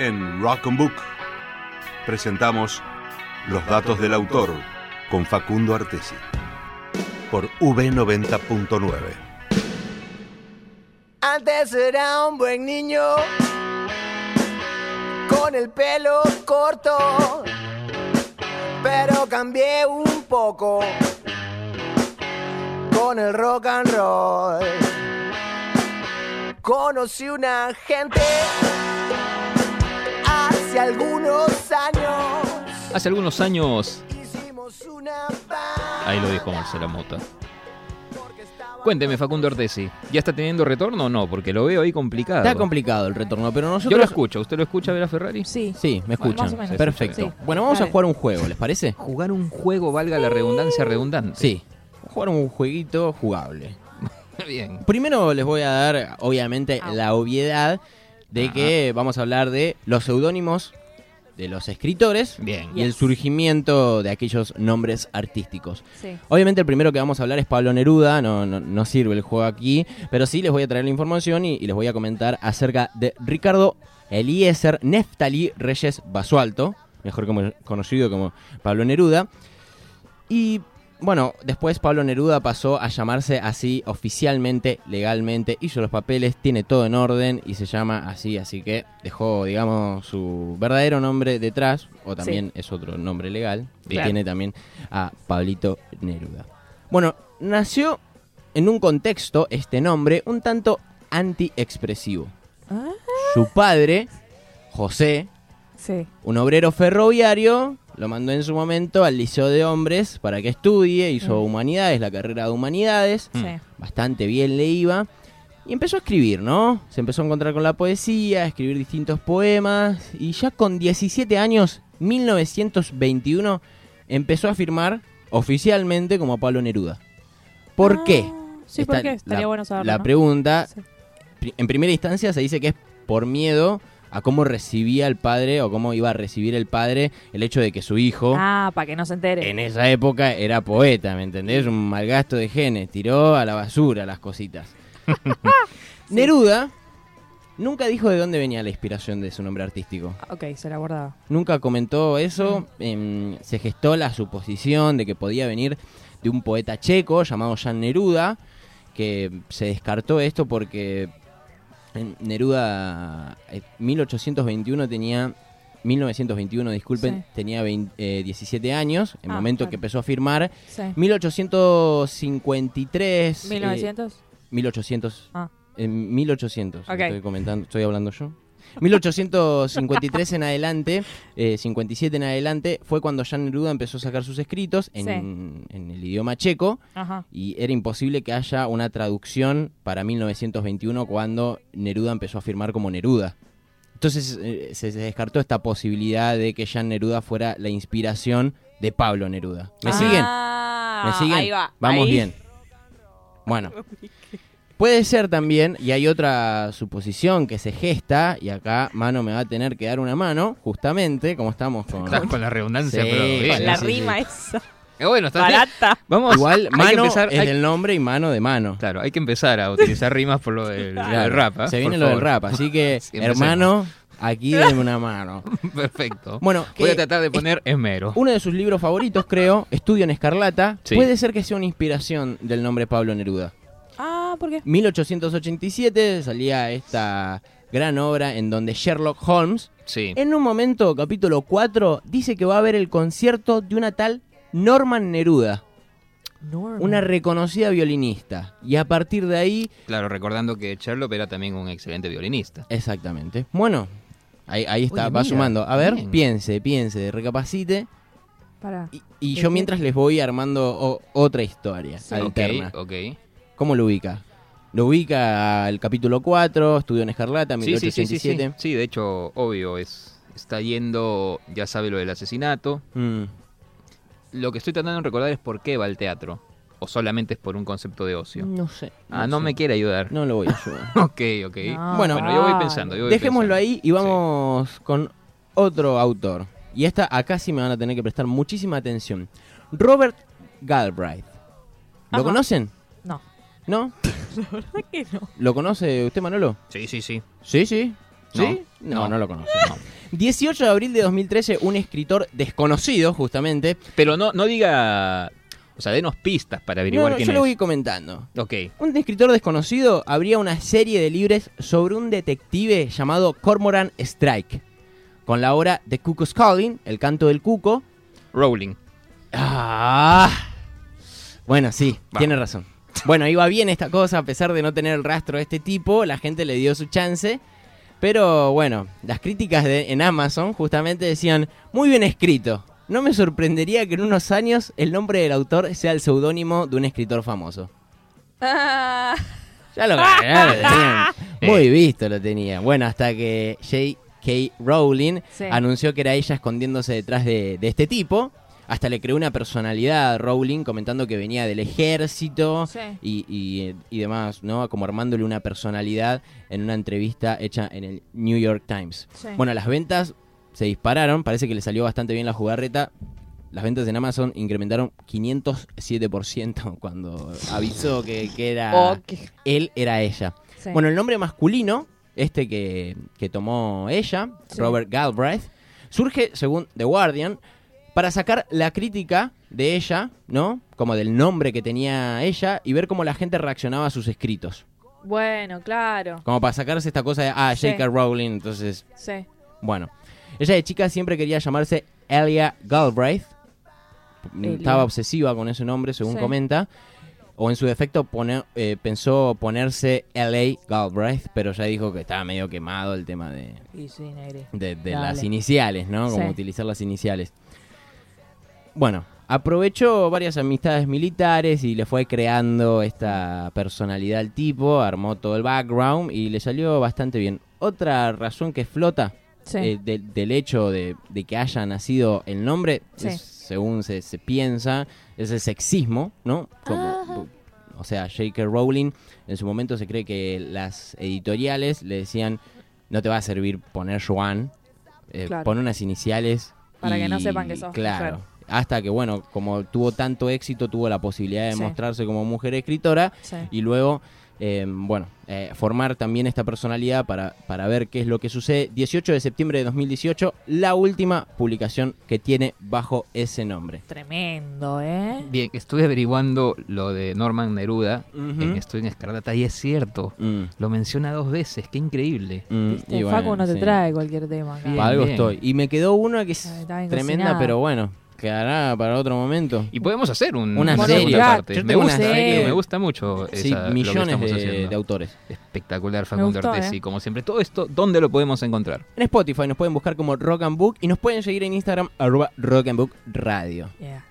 En Rock and Book presentamos Los datos del autor con Facundo Artesi por V90.9. Antes era un buen niño con el pelo corto, pero cambié un poco con el rock and roll. Conocí una gente hace algunos años. Hace algunos años, Hicimos una banda ahí lo dijo Marcela Mota. Cuénteme, Facundo Artesi, ¿ya está teniendo retorno o no? Porque lo veo ahí complicado. Está complicado el retorno, pero nosotros... Yo lo escucho. ¿Usted lo escucha, Vera Ferrari? Sí. Sí, me escuchan. Más o menos. Perfecto. Sí. Bueno, vamos a jugar un juego, ¿les parece? Jugar un juego, valga la redundancia redundante. Sí. Vamos a jugar un jueguito jugable. Bien. Primero les voy a dar, obviamente, Ah. la obviedad de Ajá. que vamos a hablar de los seudónimos de los escritores Bien. y el surgimiento de aquellos nombres artísticos. Sí. Obviamente el primero que vamos a hablar es Pablo Neruda, no, no, no sirve el juego aquí, pero sí les voy a traer la información y, y les voy a comentar acerca de Ricardo Eliezer Neftali Reyes Basualto, mejor como- conocido como Pablo Neruda. Y bueno, después Pablo Neruda pasó a llamarse así oficialmente, legalmente, hizo los papeles, tiene todo en orden y se llama así, así que dejó, digamos, su verdadero nombre detrás, o también es otro nombre legal, y Claro. tiene también a Pablito Neruda. Bueno, nació en un contexto, este nombre, un tanto anti-expresivo. Ah. Su padre, José, Sí. un obrero ferroviario lo mandó en su momento al Liceo de Hombres para que estudie, hizo Mm. humanidades, la carrera de humanidades, Mm. Sí. bastante bien le iba, y empezó a escribir, ¿no? Se empezó a encontrar con la poesía, a escribir distintos poemas, y ya con 17 años, 1921, empezó a firmar oficialmente como Pablo Neruda. ¿Por Ah, qué? Sí, Está ¿por qué? Estaría la, bueno saberlo. La ¿no? pregunta, Sí. en primera instancia se dice que es por miedo a cómo recibía el padre o cómo iba a recibir el padre el hecho de que su hijo Ah, para que no se entere. en esa época era poeta, ¿me entendés? Un malgasto de genes, tiró a la basura las cositas. Neruda nunca dijo de dónde venía la inspiración de su nombre artístico. Ok, se la guardaba. Nunca comentó eso, em, se gestó la suposición de que podía venir de un poeta checo llamado Jan Neruda, que se descartó esto porque Neruda en 1821 tenía 1921, disculpen, Sí. tenía 20 eh, 17 años, el Ah, momento claro. que empezó a firmar. Sí. 1853 eh, 1900. 1800 Ah. en 1800 Ok. estoy comentando, estoy hablando yo. 1853 en adelante, eh, 57 en adelante, fue cuando Jan Neruda empezó a sacar sus escritos en, Sí. en el idioma checo Ajá. y era imposible que haya una traducción para 1921 cuando Neruda empezó a firmar como Neruda. Entonces eh, se, se descartó esta posibilidad de que Jan Neruda fuera la inspiración de Pablo Neruda. ¿Me Ah, siguen? ¿Me siguen? Ahí va. Vamos ahí. bien. Bueno. Puede ser también, y hay otra suposición que se gesta, y acá Mano me va a tener que dar una mano, justamente, como estamos con... Estás con la redundancia, Sí, pero bien. Con la sí, rima sí. esa. Eh, bueno, está bien. Barata. Vamos. Igual, hay que Mano empezar. es hay- del nombre y Mano de Mano. Claro, hay que empezar a utilizar rimas por lo del, lo del Claro, rap. ¿ah? Se viene Por lo del favor. rap, así que, Sí, empecemos. hermano, aquí denme una mano. Perfecto. Bueno, Voy que a tratar de poner esmero. uno de sus libros favoritos, creo, Estudio en Escarlata, Sí. puede ser que sea una inspiración del nombre Pablo Neruda. Ah, ¿por qué? 1887 salía esta gran obra en donde Sherlock Holmes Sí. En un momento, capítulo 4, dice que va a haber el concierto de una tal Norman Neruda, Norman. una reconocida violinista. Y a partir de ahí, Claro, recordando que Sherlock era también un excelente violinista. exactamente. Bueno, ahí, ahí está, Oye, va mira, sumando. A ver, bien. piense, piense, recapacite. Pará. Y, y ¿De yo qué? mientras les voy armando o- otra historia Sí. alterna. Ok, ok. ¿Cómo lo ubica? Lo ubica al capítulo 4, estudio en Escarlata, Sí, sí, sí, sí, sí. 1887. Sí, de hecho, obvio, es está yendo, ya sabe lo del asesinato. Mm, Lo que estoy tratando de recordar es por qué va al teatro. O solamente es por un concepto de ocio. no sé. ah, no sé. me quiere ayudar. No lo voy a ayudar. Ok, ok. No, Bueno, Bueno, yo voy pensando. Yo voy Dejémoslo pensando. ahí y vamos con otro autor. Y esta acá sí me van a tener que prestar muchísima atención. Robert Galbraith. ¿Lo Ajá. conocen? No. ¿No? La verdad que no. ¿Lo conoce usted, Manolo? Sí, sí, sí. Sí, sí. ¿Sí? No, no, lo conoce. no. 18 de abril de 2013, un escritor desconocido, justamente. Pero no, no diga. O sea, denos pistas para No, averiguar no, quién yo es. lo voy comentando. Ok. Un escritor desconocido abría una serie de libros sobre un detective llamado Cormoran Strike, con la obra The Cuckoo's Calling, El canto del cuco. Rowling. Ah. Bueno, sí, Va. tiene razón. Bueno, iba bien esta cosa, a pesar de no tener el rastro de este tipo, la gente le dio su chance. Pero bueno, las críticas de- en Amazon justamente decían, muy bien escrito. No me sorprendería que en unos años el nombre del autor sea el seudónimo de un escritor famoso. Ah, Ya lo, ya lo tenían. Muy visto lo tenía. Bueno, hasta que J.K. Rowling Sí. anunció que era ella escondiéndose detrás de, de este tipo. Hasta le creó una personalidad a Rowling comentando que venía del ejército Sí. y, y- y demás, ¿no? Como armándole una personalidad en una entrevista hecha en el New York Times. Sí. Bueno, las ventas se dispararon, parece que le salió bastante bien la jugarreta. Las ventas en Amazon incrementaron 507% cuando avisó que, que era oh, qué- él era ella. sí. Bueno, el nombre masculino, este que, que tomó ella. Robert Galbraith, surge, según The Guardian, para sacar la crítica de ella, ¿no? Como del nombre que tenía ella y ver cómo la gente reaccionaba a sus escritos. Bueno, claro. Como para sacarse esta cosa de, ah, Sí. J.K. Rowling, entonces, Sí. bueno. Ella de chica siempre quería llamarse Elia Galbraith. Elia. Estaba obsesiva con ese nombre, según Sí. comenta. O en su defecto pone- eh, pensó ponerse L.A. Galbraith, pero ya dijo que estaba medio quemado el tema de, de, de las iniciales, ¿no? Como utilizar las iniciales. Bueno, aprovechó varias amistades militares y le fue creando esta personalidad al tipo, armó todo el background y le salió bastante bien. Otra razón que flota Sí. eh, de- del hecho de, de que haya nacido el nombre, Sí. es, según se, se piensa, es el sexismo, ¿no? Como- o sea, J.K. Rowling en su momento se cree que las editoriales le decían, no te va a servir poner Joan, eh, Claro. pon unas iniciales. Para que no sepan que sos Claro. mujer. Hasta que, bueno, como tuvo tanto éxito, tuvo la posibilidad de Sí. mostrarse como mujer escritora Sí. y luego, eh, bueno, eh, formar también esta personalidad para, para ver qué es lo que sucede. 18 de septiembre de 2018, la última publicación que tiene bajo ese nombre. Tremendo, ¿eh? Bien, estuve averiguando lo de Norman Neruda Ujú. en Estoy en Escarlata y es cierto. Mm, Lo menciona dos veces, qué increíble. mm, Viste, y bueno, Facu no te sí. trae cualquier tema acá. Bien. Algo bien. estoy. Y me quedó una que es Ay, tremenda, cocinada. pero bueno, quedará para otro momento. Y podemos hacer un, Una una serie. segunda parte. Yo Me tengo una gusta, serie. me gusta mucho esa, Sí, lo que millones estamos de, haciendo. de autores. Espectacular, Facundo gustó, Artesi, ¿eh? como siempre. Todo esto, ¿dónde lo podemos encontrar? En Spotify nos pueden buscar como Rock and Book y nos pueden seguir en Instagram arroba Rock and Book Radio. Yeah.